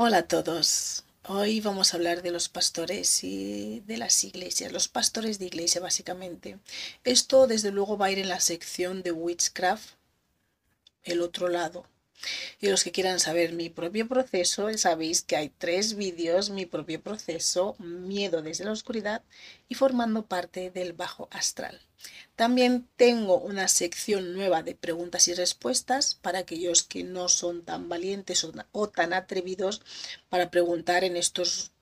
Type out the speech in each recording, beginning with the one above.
Hola a todos. Hoy vamos a hablar de los pastores y de las iglesias, los pastores de iglesia básicamente. Esto desde luego va a ir en la sección de Witchcraft, el otro lado. Y los que quieran saber mi propio proceso, sabéis que hay tres vídeos, mi propio proceso, miedo desde la oscuridad y formando parte del bajo astral. También tengo una sección nueva de preguntas y respuestas para aquellos que no son tan valientes o, tan atrevidos para preguntar en estos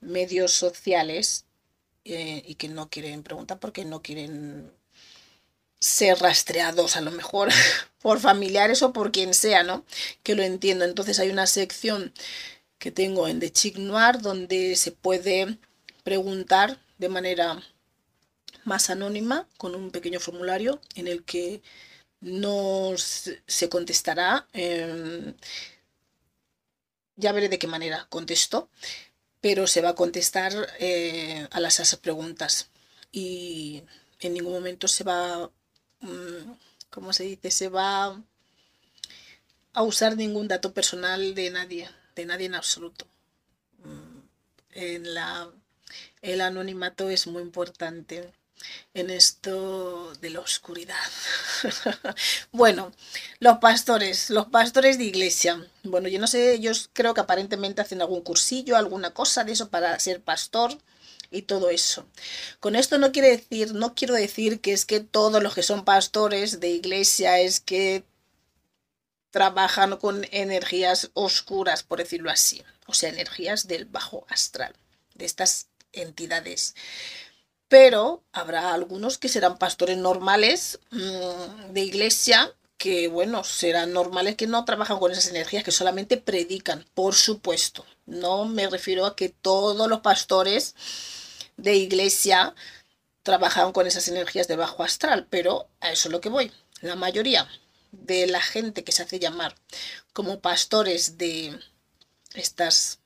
medios sociales eh, y que no quieren preguntar porque no quieren ser rastreados a lo mejor por familiares o por quien sea, ¿no? Que lo entiendo. Entonces hay una sección que tengo en The Chic Noir donde se puede preguntar de manera más anónima con un pequeño formulario en el que no se contestará. Em, ya veré de qué manera contesto, pero se va a contestar eh, a las esas preguntas y en ningún momento se va, mm, ¿cómo se dice? Se va a usar ningún dato personal de nadie, de nadie en absoluto. Mm, en la, el anonimato es muy importante en esto de la oscuridad. bueno, los pastores, los pastores de iglesia. Bueno, yo no sé, yo creo que aparentemente hacen algún cursillo, alguna cosa de eso para ser pastor y todo eso. Con esto no quiere decir, no quiero decir que es que todos los que son pastores de iglesia es que trabajan con energías oscuras, por decirlo así, o sea, energías del bajo astral, de estas entidades pero habrá algunos que serán pastores normales mm, de iglesia que, bueno, serán normales que no trabajan con esas energías, que solamente predican, por supuesto. No me refiero a que todos los pastores de iglesia trabajan con esas energías de bajo astral, pero a eso es lo que voy. La mayoría de la gente que se hace llamar como pastores de estas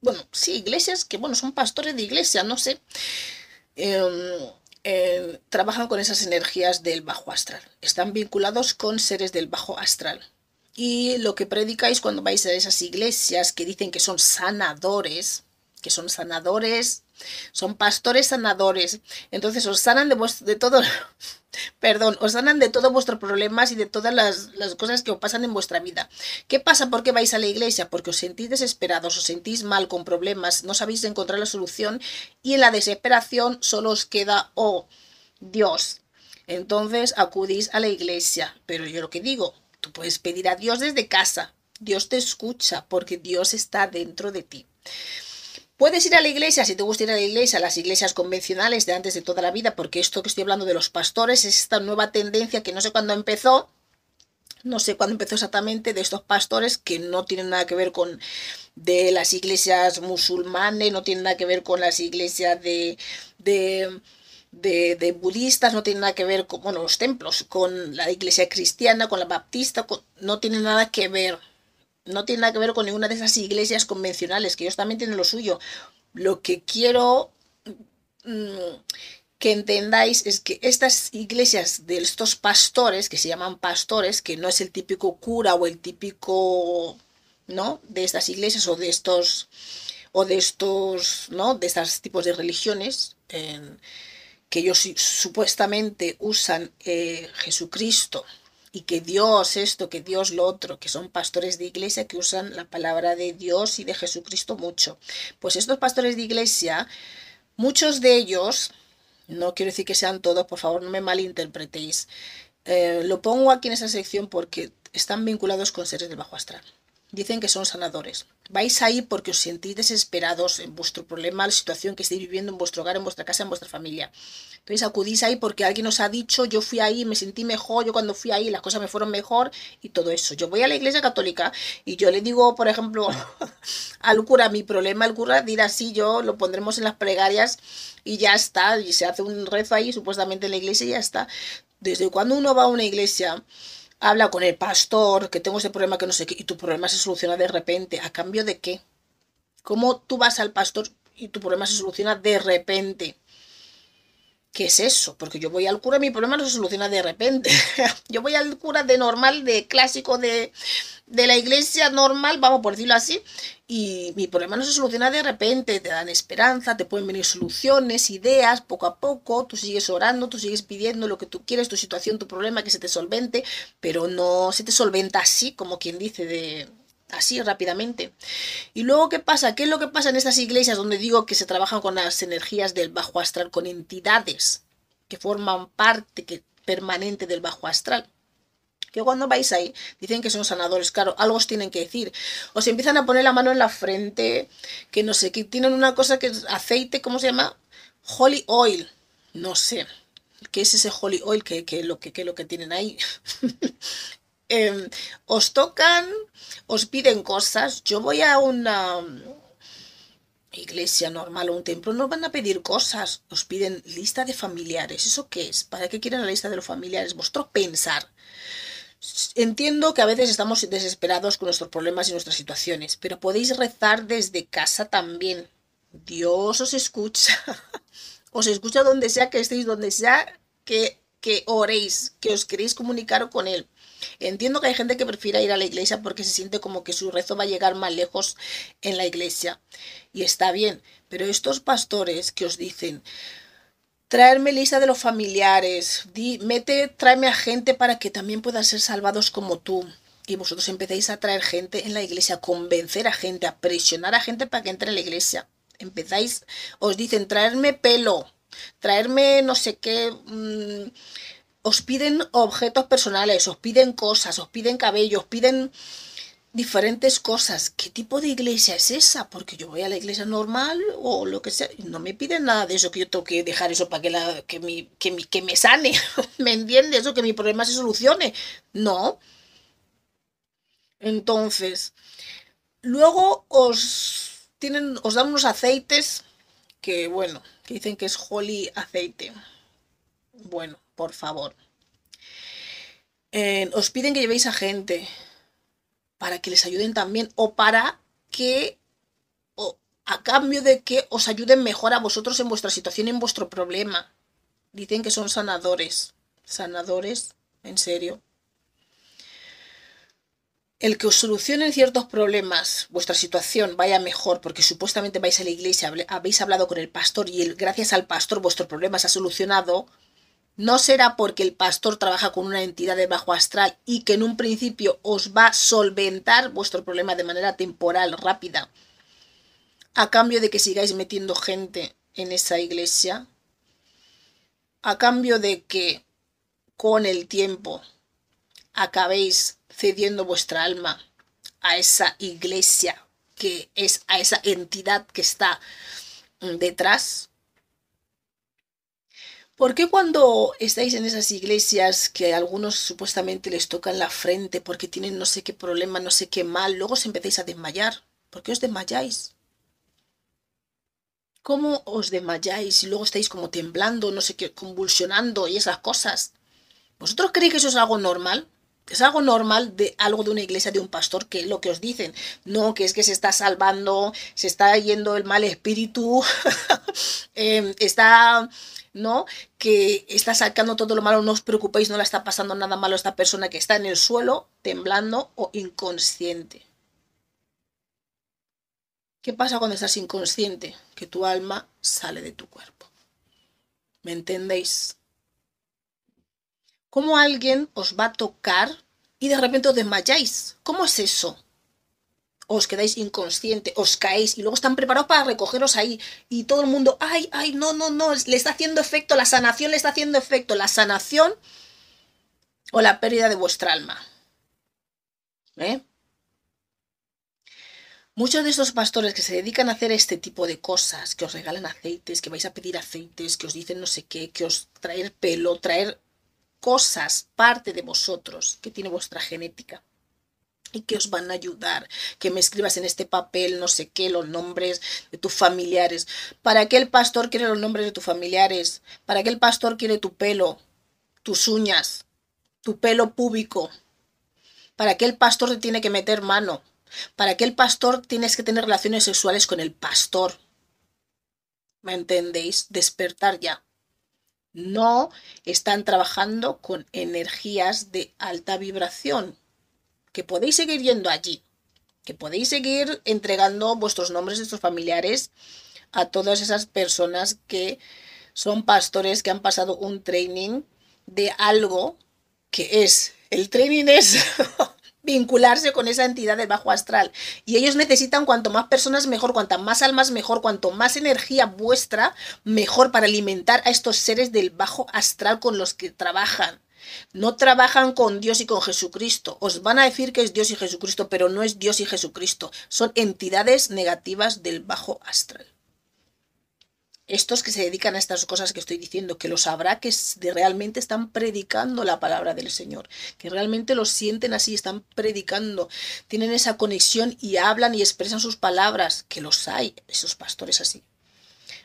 bueno, sí, iglesias que, bueno, son pastores de iglesia, no sé, em, em, trabajan con esas energías del bajo astral. Están vinculados con seres del bajo astral. Y lo que predicáis cuando vais a esas iglesias que dicen que son sanadores, que son sanadores, son pastores sanadores, entonces os sanan de, de todo, perdón, os sanan de todos vuestros problemas y de todas las, las, cosas que os pasan en vuestra vida. ¿Qué pasa? ¿Por qué vais a la iglesia? Porque os sentís desesperados, os sentís mal con problemas, no sabéis encontrar la solución y en la desesperación solo os queda, oh, Dios. Entonces acudís a la iglesia. Pero yo lo que digo, tú puedes pedir a Dios desde casa. Dios te escucha porque Dios está dentro de ti. Puedes ir a la iglesia, si te gusta ir a la iglesia, a las iglesias convencionales de antes de toda la vida, porque esto que estoy hablando de los pastores es esta nueva tendencia que no sé cuándo empezó, no sé cuándo empezó exactamente, de estos pastores que no tienen nada que ver con de las iglesias musulmanes, no tienen nada que ver con las iglesias de, de, de, budistas, no tienen nada que ver con los templos, con la iglesia cristiana, con la baptista, no tienen nada que ver no tiene nada que ver con ninguna de esas iglesias convencionales, que ellos también tienen lo suyo. Lo que quiero mm, que entendáis es que estas iglesias de estos pastores, que se llaman pastores, que no es el típico cura o el típico, ¿no? De estas iglesias o de estos, o de estos, ¿no? De estos tipos de religiones, que ellos supuestamente usan eh, Jesucristo y que Dios esto, que Dios lo otro, que son pastores de iglesia que usan la palabra de Dios y de Jesucristo mucho. Pues estos pastores de iglesia, muchos de ellos, no quiero decir que sean todos, por favor no me malinterpretéis, eh, lo pongo aquí en esa sección porque están vinculados con seres del bajo astral. Dicen que son sanadores. Vais ahí porque os sentís desesperados en vuestro problema, la situación que estáis viviendo en vuestro hogar, en vuestra casa, en vuestra familia. Entonces acudís ahí porque alguien os ha dicho, yo fui ahí, me sentí mejor, yo cuando fui ahí las cosas me fueron mejor y todo eso. Yo voy a la iglesia católica y yo le digo, por ejemplo, al cura, mi problema, el cura dirá sí, yo lo pondremos en las plegarias y ya está, y se hace un rezo ahí supuestamente en la iglesia y ya está. Desde cuando uno va a una iglesia, habla con el pastor, que tengo ese problema que no sé qué, y tu problema se soluciona de repente. ¿A cambio de qué? ¿Cómo tú vas al pastor y tu problema se soluciona de repente? ¿Qué es eso? Porque yo voy al cura mi problema no se soluciona de repente. yo voy al cura de normal, de clásico, de, de la iglesia normal, vamos por decirlo así, y mi problema no se soluciona de repente, te dan esperanza, te pueden venir soluciones, ideas, poco a poco, tú sigues orando, tú sigues pidiendo lo que tú quieres, tu situación, tu problema, que se te solvente, pero no se te solventa así, como quien dice, de así rápidamente. Y luego, ¿qué pasa? ¿Qué es lo que pasa en estas iglesias donde digo que se trabajan con las energías del bajo astral, con entidades que forman parte que, permanente del bajo astral? que cuando vais ahí dicen que son sanadores, claro, algo os tienen que decir. Os empiezan a poner la mano en la frente, que no sé, que tienen una cosa que es aceite, ¿cómo se llama? Holy oil, no sé. ¿Qué es ese holy oil? ¿Qué, qué, lo, que, qué lo que tienen ahí? Em, os tocan, os piden cosas. Yo voy a una iglesia normal o un templo, no van a pedir cosas, os piden lista de familiares. ¿Eso qué es? ¿Para qué quieren la lista de los familiares? Vuestro pensar. Entiendo que a veces estamos desesperados con nuestros problemas y nuestras situaciones, pero podéis rezar desde casa también. Dios os escucha. Os escucha donde sea que estéis, donde sea que, que oréis, que os queréis comunicar con Él. Entiendo que hay gente que prefiere ir a la iglesia porque se siente como que su rezo va a llegar más lejos en la iglesia. Y está bien, pero estos pastores que os dicen, traerme lista de los familiares, di, mete, tráeme a gente para que también puedan ser salvados como tú. Y vosotros empecéis a traer gente en la iglesia, a convencer a gente, a presionar a gente para que entre en la iglesia. Empezáis, os dicen, traerme pelo, traerme no sé qué. Mm, os piden objetos personales, os piden cosas, os piden cabello, os piden diferentes cosas. ¿Qué tipo de iglesia es esa? Porque yo voy a la iglesia normal o lo que sea, no me piden nada de eso, que yo tengo que dejar eso para que, la, que, mi, que, mi, que me sane, ¿me entiendes? O que mi problema se solucione. No. Entonces, luego os, tienen, os dan unos aceites que, bueno, que dicen que es holy aceite. Bueno, por favor. Eh, os piden que llevéis a gente para que les ayuden también o para que, o a cambio de que os ayuden mejor a vosotros en vuestra situación, en vuestro problema. Dicen que son sanadores. Sanadores, en serio. El que os solucionen ciertos problemas, vuestra situación vaya mejor, porque supuestamente vais a la iglesia, habéis hablado con el pastor y gracias al pastor vuestro problema se ha solucionado, no será porque el pastor trabaja con una entidad de bajo astral y que en un principio os va a solventar vuestro problema de manera temporal, rápida, a cambio de que sigáis metiendo gente en esa iglesia, a cambio de que con el tiempo acabéis cediendo vuestra alma a esa iglesia que es a esa entidad que está detrás ¿Por qué cuando estáis en esas iglesias que a algunos supuestamente les tocan la frente porque tienen no sé qué problema, no sé qué mal, luego os empezáis a desmayar? ¿Por qué os desmayáis? ¿Cómo os desmayáis y luego estáis como temblando, no sé qué, convulsionando y esas cosas? ¿Vosotros creéis que eso es algo normal? Es algo normal de algo de una iglesia, de un pastor, que lo que os dicen. No, que es que se está salvando, se está yendo el mal espíritu, em, está ¿no? Que está sacando todo lo malo, no os preocupéis, no le está pasando nada malo a esta persona que está en el suelo, temblando o inconsciente. ¿Qué pasa cuando estás inconsciente? Que tu alma sale de tu cuerpo. ¿Me entendéis? ¿Cómo alguien os va a tocar y de repente os desmayáis? ¿Cómo es eso? Os quedáis inconsciente, os caéis y luego están preparados para recogeros ahí y todo el mundo, ay, ay, no, no, no, le está haciendo efecto, la sanación le está haciendo efecto, la sanación o la pérdida de vuestra alma. ¿Eh? Muchos de estos pastores que se dedican a hacer este tipo de cosas, que os regalan aceites, que vais a pedir aceites, que os dicen no sé qué, que os traer pelo, traer cosas, parte de vosotros, que tiene vuestra genética y que os van a ayudar, que me escribas en este papel no sé qué, los nombres de tus familiares. ¿Para qué el pastor quiere los nombres de tus familiares? ¿Para qué el pastor quiere tu pelo, tus uñas, tu pelo púbico? ¿Para qué el pastor te tiene que meter mano? ¿Para qué el pastor tienes que tener relaciones sexuales con el pastor? ¿Me entendéis? Despertar ya. No están trabajando con energías de alta vibración que podéis seguir yendo allí, que podéis seguir entregando vuestros nombres sus familiares a todas esas personas que son pastores que han pasado un training de algo que es, el training es vincularse con esa entidad del bajo astral. Y ellos necesitan cuanto más personas mejor, cuantas más almas mejor, cuanto más energía vuestra mejor para alimentar a estos seres del bajo astral con los que trabajan. No trabajan con Dios y con Jesucristo. Os van a decir que es Dios y Jesucristo, pero no es Dios y Jesucristo. Son entidades negativas del bajo astral. Estos que se dedican a estas cosas que estoy diciendo, que lo sabrá que realmente están predicando la palabra del Señor, que realmente lo sienten así, están predicando, tienen esa conexión y hablan y expresan sus palabras, que los hay, esos pastores así.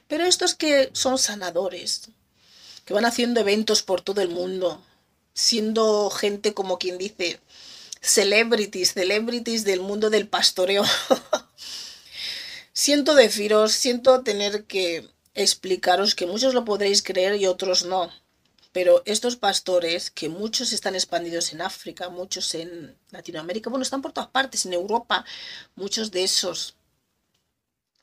Pero estos que son sanadores, que van haciendo eventos por todo el mundo, siendo gente como quien dice, celebrities, celebrities del mundo del pastoreo. siento deciros, siento tener que explicaros que muchos lo podréis creer y otros no. Pero estos pastores, que muchos están expandidos en África, muchos en Latinoamérica, bueno, están por todas partes, en Europa, muchos de esos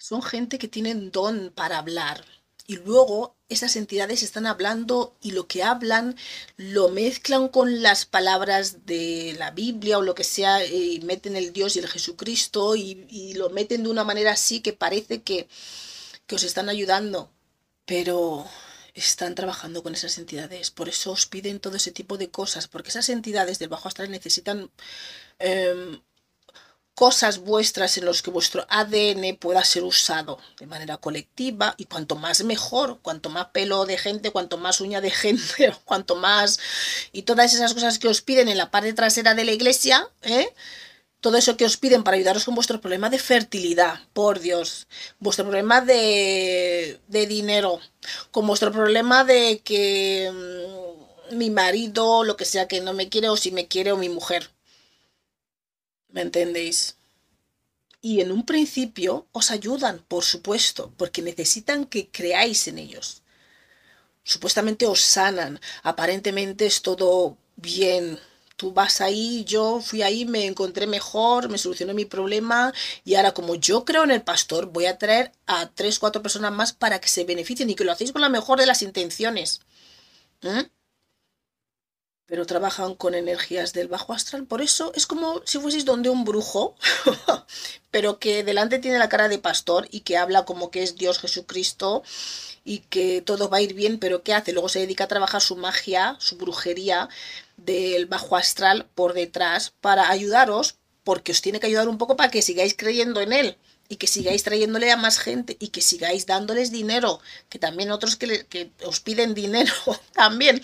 son gente que tienen don para hablar, y luego esas entidades están hablando y lo que hablan lo mezclan con las palabras de la Biblia o lo que sea y meten el Dios y el Jesucristo y, lo meten de una manera así que parece que, que os están ayudando. Pero están trabajando con esas entidades. Por eso os piden todo ese tipo de cosas, porque esas entidades del bajo astral necesitan em, cosas vuestras en los que vuestro ADN pueda ser usado de manera colectiva y cuanto más mejor, cuanto más pelo de gente, cuanto más uña de gente, cuanto más y todas esas cosas que os piden en la parte trasera de la iglesia, ¿eh? todo eso que os piden para ayudaros con vuestro problema de fertilidad, por Dios, vuestro problema de, dinero, con vuestro problema de que mm, mi marido, lo que sea, que no me quiere o si me quiere o mi mujer ¿Me entendéis? Y en un principio os ayudan, por supuesto, porque necesitan que creáis en ellos. Supuestamente os sanan, aparentemente es todo bien. Tú vas ahí, yo fui ahí, me encontré mejor, me solucioné mi problema y ahora como yo creo en el pastor, voy a traer a tres, cuatro personas más para que se beneficien y que lo hacéis con la mejor de las intenciones. ¿Eh? Pero trabajan con energías del bajo astral. Por eso es como si fueseis donde un brujo, pero que delante tiene la cara de pastor y que habla como que es Dios Jesucristo y que todo va a ir bien, pero ¿qué hace? Luego se dedica a trabajar su magia, su brujería del bajo astral por detrás para ayudaros, porque os tiene que ayudar un poco para que sigáis creyendo en él y que sigáis trayéndole a más gente y que sigáis dándoles dinero, que también otros que, que os piden dinero también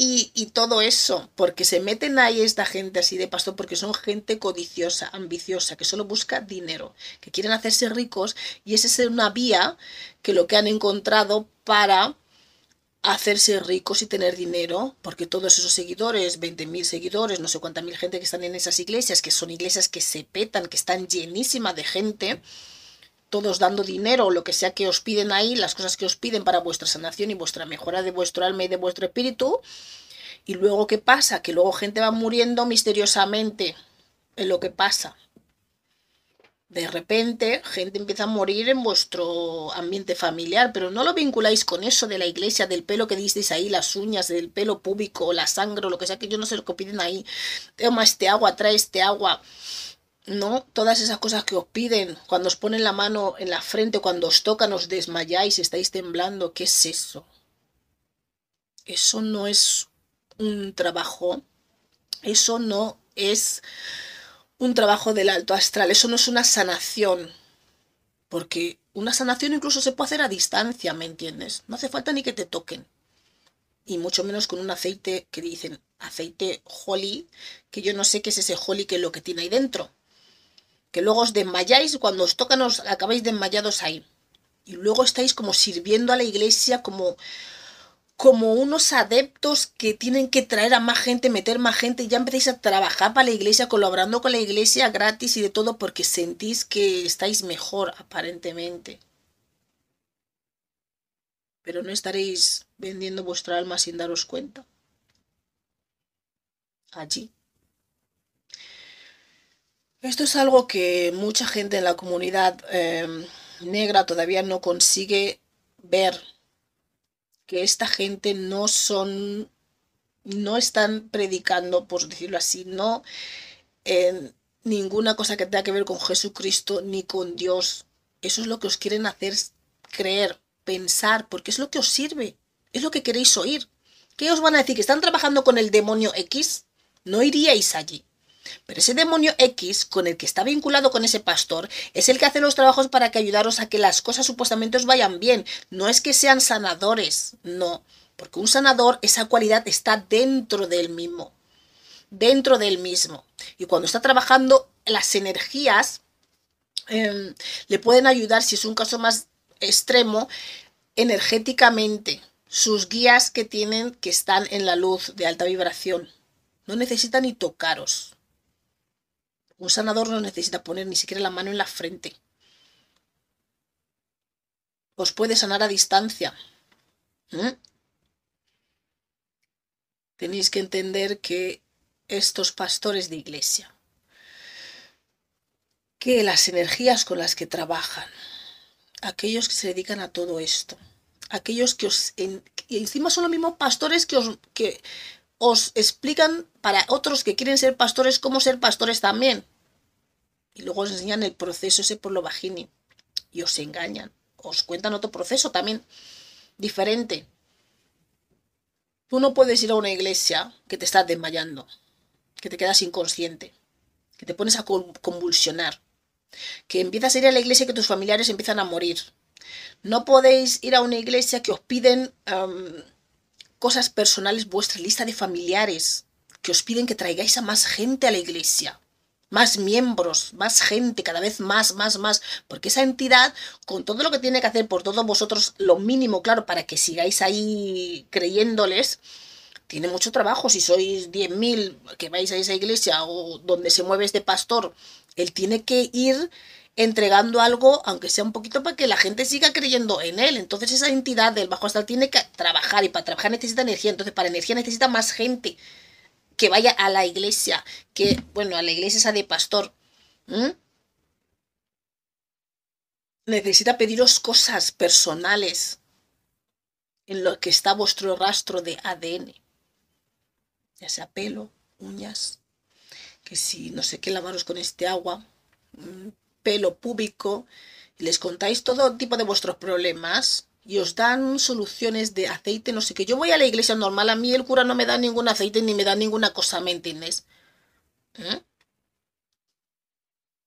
y, todo eso, porque se meten ahí esta gente así de pastor, porque son gente codiciosa, ambiciosa, que solo busca dinero, que quieren hacerse ricos y esa es una vía que lo que han encontrado para hacerse ricos y tener dinero, porque todos esos seguidores, 20.000 seguidores, no sé cuánta mil gente que están en esas iglesias, que son iglesias que se petan, que están llenísimas de gente, todos dando dinero o lo que sea que os piden ahí, las cosas que os piden para vuestra sanación y vuestra mejora de vuestro alma y de vuestro espíritu. Y luego, ¿qué pasa? Que luego gente va muriendo misteriosamente en lo que pasa. De repente, gente empieza a morir en vuestro ambiente familiar, pero no lo vinculáis con eso de la iglesia, del pelo que disteis ahí, las uñas, del pelo púbico, la sangre, o lo que sea, que yo no sé lo que piden ahí. Toma este agua, trae este agua. No, todas esas cosas que os piden, cuando os ponen la mano en la frente, cuando os tocan, os desmayáis, estáis temblando, ¿qué es eso? Eso no es un trabajo, eso no es un trabajo del alto astral, eso no es una sanación, porque una sanación incluso se puede hacer a distancia, ¿me entiendes? No hace falta ni que te toquen. Y mucho menos con un aceite que dicen aceite holly, que yo no sé qué es ese holly que es lo que tiene ahí dentro. Que luego os desmayáis cuando os tocan os acabáis desmayados ahí. Y luego estáis como sirviendo a la iglesia como como unos adeptos que tienen que traer a más gente, meter más gente, y ya empezáis a trabajar para la iglesia, colaborando con la iglesia gratis y de todo porque sentís que estáis mejor aparentemente. Pero no estaréis vendiendo vuestra alma sin daros cuenta. Allí. Esto es algo que mucha gente en la comunidad em, negra todavía no consigue ver que esta gente no son, no están predicando, por decirlo así, no en ninguna cosa que tenga que ver con Jesucristo ni con Dios. Eso es lo que os quieren hacer creer, pensar, porque es lo que os sirve, es lo que queréis oír. ¿Qué os van a decir? ¿Que están trabajando con el demonio X? No iríais allí. Pero ese demonio X con el que está vinculado con ese pastor es el que hace los trabajos para que ayudaros a que las cosas supuestamente os vayan bien. No es que sean sanadores, no. Porque un sanador, esa cualidad está dentro del mismo. Dentro del mismo. Y cuando está trabajando, las energías em, le pueden ayudar, si es un caso más extremo, energéticamente. Sus guías que tienen que están en la luz de alta vibración. No necesitan ni tocaros. Un sanador no necesita poner ni siquiera la mano en la frente. Os puede sanar a distancia. ¿Mm? Tenéis que entender que estos pastores de iglesia, que las energías con las que trabajan, aquellos que se dedican a todo esto, aquellos que os... y encima son los mismos pastores que os, que os explican para otros que quieren ser pastores cómo ser pastores también. Y luego os enseñan el proceso ese por lo vagini. Y os engañan. Os cuentan otro proceso también diferente. Tú no puedes ir a una iglesia que te estás desmayando, que te quedas inconsciente, que te pones a convulsionar, que empiezas a ir a la iglesia y que tus familiares empiezan a morir. No podéis ir a una iglesia que os piden cosas personales, vuestra lista de familiares, que os piden que traigáis a más gente a la iglesia, más miembros, más gente, cada vez más, más, más, porque esa entidad, con todo lo que tiene que hacer por todos vosotros, lo mínimo, claro, para que sigáis ahí creyéndoles, tiene mucho trabajo. Si sois 10.000 que vais a esa iglesia o donde se mueve este pastor, él tiene que ir entregando algo, aunque sea un poquito, para que la gente siga creyendo en él. Entonces esa entidad del bajo astral tiene que trabajar y para trabajar necesita energía. Entonces para energía necesita más gente que vaya a la iglesia, que, bueno, a la iglesia esa de pastor. Necesita pediros cosas personales en lo que está vuestro rastro de ADN. Ya sea pelo, uñas, que si no sé qué lavaros con este agua, pelo púbico, y les contáis todo tipo de vuestros problemas y os dan soluciones de aceite, no sé qué. Yo voy a la iglesia normal, a mí el cura no me da ningún aceite ni me da ninguna cosa, ¿me entiendes? ¿Eh?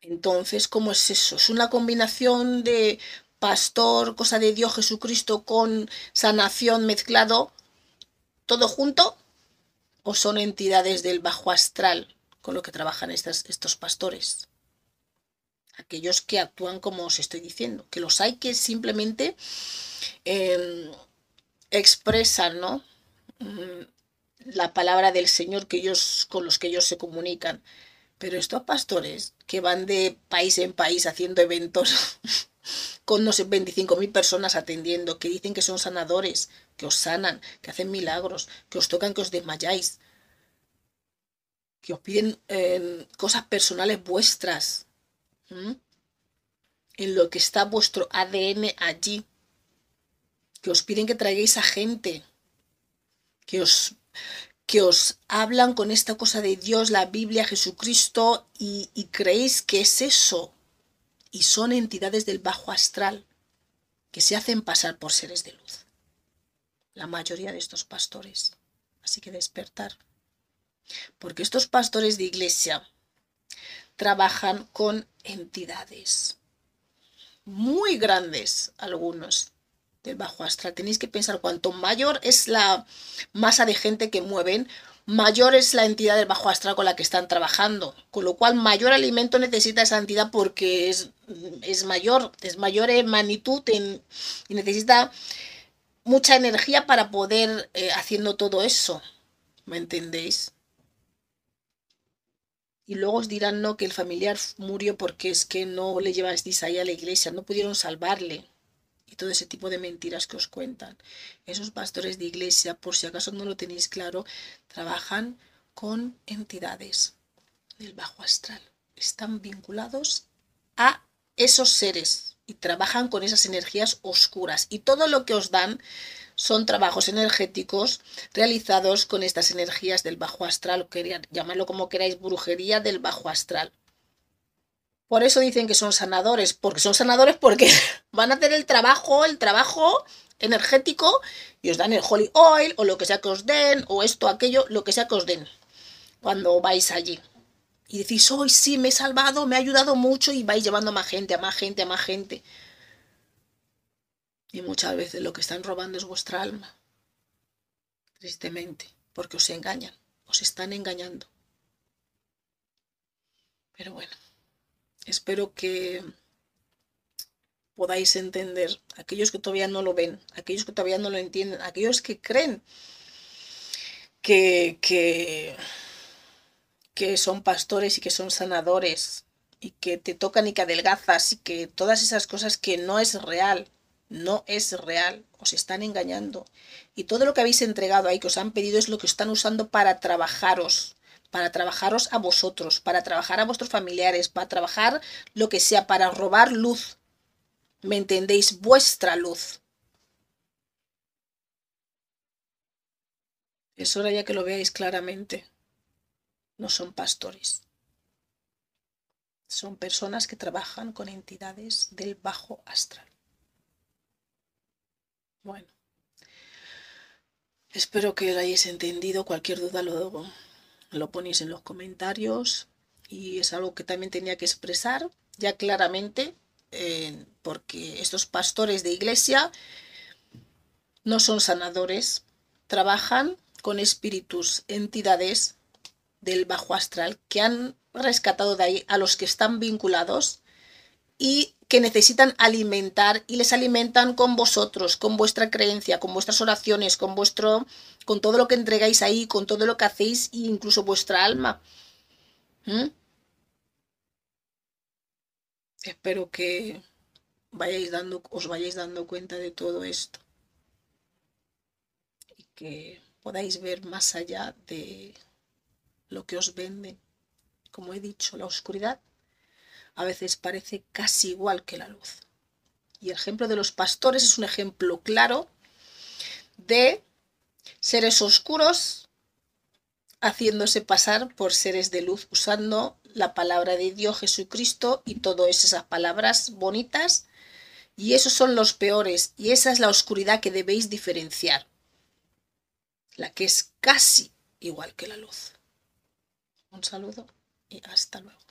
Entonces, ¿cómo es eso? ¿Es una combinación de pastor, cosa de Dios Jesucristo con sanación mezclado, todo junto? ¿O son entidades del bajo astral con lo que trabajan estos pastores? Aquellos que actúan como os estoy diciendo, que los hay que simplemente em, expresan, ¿no? Mm, la palabra del Señor que ellos, con los que ellos se comunican. Pero estos pastores que van de país en país haciendo eventos con no sé, 25.000 personas atendiendo, que dicen que son sanadores, que os sanan, que hacen milagros, que os tocan, que os desmayáis, que os piden em, cosas personales vuestras, en lo que está vuestro ADN allí. Que os piden que traigáis a gente. Que os, que os hablan con esta cosa de Dios, la Biblia, Jesucristo, y, y creéis que es eso. Y son entidades del bajo astral que se hacen pasar por seres de luz. La mayoría de estos pastores. Así que despertar. Porque estos pastores de iglesia trabajan con entidades muy grandes, algunos del bajo astral. Tenéis que pensar, cuanto mayor es la masa de gente que mueven, mayor es la entidad del bajo astral con la que están trabajando. Con lo cual, mayor alimento necesita esa entidad porque es, es mayor, es mayor en magnitud y necesita mucha energía para poder eh, haciendo todo eso. ¿Me entendéis? Y luego os dirán no que el familiar murió porque es que no le llevasteis ahí a la iglesia, no pudieron salvarle y todo ese tipo de mentiras que os cuentan. Esos pastores de iglesia, por si acaso no lo tenéis claro, trabajan con entidades del bajo astral. Están vinculados a esos seres y trabajan con esas energías oscuras. Y todo lo que os dan son trabajos energéticos realizados con estas energías del bajo astral, o llamarlo como queráis, brujería del bajo astral. Por eso dicen que son sanadores, porque son sanadores porque van a hacer el trabajo, el trabajo energético y os dan el holy oil o lo que sea que os den, o esto, aquello, lo que sea que os den cuando vais allí. Y decís, hoy sí, me he salvado, me ha ayudado mucho y vais llevando a más gente, a más gente, a más gente. Y muchas veces lo que están robando es vuestra alma. Tristemente, porque os engañan, os están engañando. Pero bueno. Espero que podáis entender, aquellos que todavía no lo ven, aquellos que todavía no lo entienden, aquellos que creen que, que, que son pastores y que son sanadores y que te tocan y que adelgazas y que todas esas cosas que no es real, no es real, os están engañando. Y todo lo que habéis entregado ahí, que os han pedido, es lo que están usando para trabajaros para trabajaros a vosotros, para trabajar a vuestros familiares, para trabajar lo que sea, para robar luz. ¿Me entendéis? Vuestra luz. Es hora ya que lo veáis claramente. No son pastores. Son personas que trabajan con entidades del bajo astral. Bueno. Espero que lo hayáis entendido. Cualquier duda lo lo ponéis en los comentarios y es algo que también tenía que expresar ya claramente eh, porque estos pastores de iglesia no son sanadores, trabajan con espíritus, entidades del bajo astral que han rescatado de ahí a los que están vinculados y que necesitan alimentar y les alimentan con vosotros, con vuestra creencia, con vuestras oraciones, con vuestro con todo lo que entregáis ahí, con todo lo que hacéis e incluso vuestra alma. ¿Mm? Espero que vayáis dando, os vayáis dando cuenta de todo esto y que podáis ver más allá de lo que os vende. Como he dicho, la oscuridad a veces parece casi igual que la luz. Y el ejemplo de los pastores es un ejemplo claro de seres oscuros haciéndose pasar por seres de luz, usando la palabra de Dios Jesucristo y todas esas palabras bonitas. Y esos son los peores, y esa es la oscuridad que debéis diferenciar, la que es casi igual que la luz. Un saludo y hasta luego.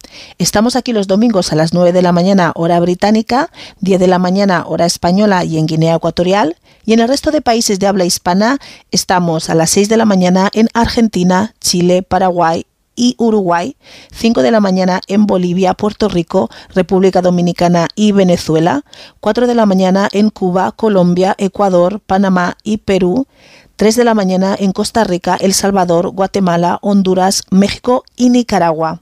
Estamos aquí los domingos a las 9 de la mañana hora británica, 10 de la mañana hora española y en Guinea Ecuatorial, y en el resto de países de habla hispana estamos a las 6 de la mañana en Argentina, Chile, Paraguay y Uruguay, 5 de la mañana en Bolivia, Puerto Rico, República Dominicana y Venezuela, 4 de la mañana en Cuba, Colombia, Ecuador, Panamá y Perú, 3 de la mañana en Costa Rica, El Salvador, Guatemala, Honduras, México y Nicaragua.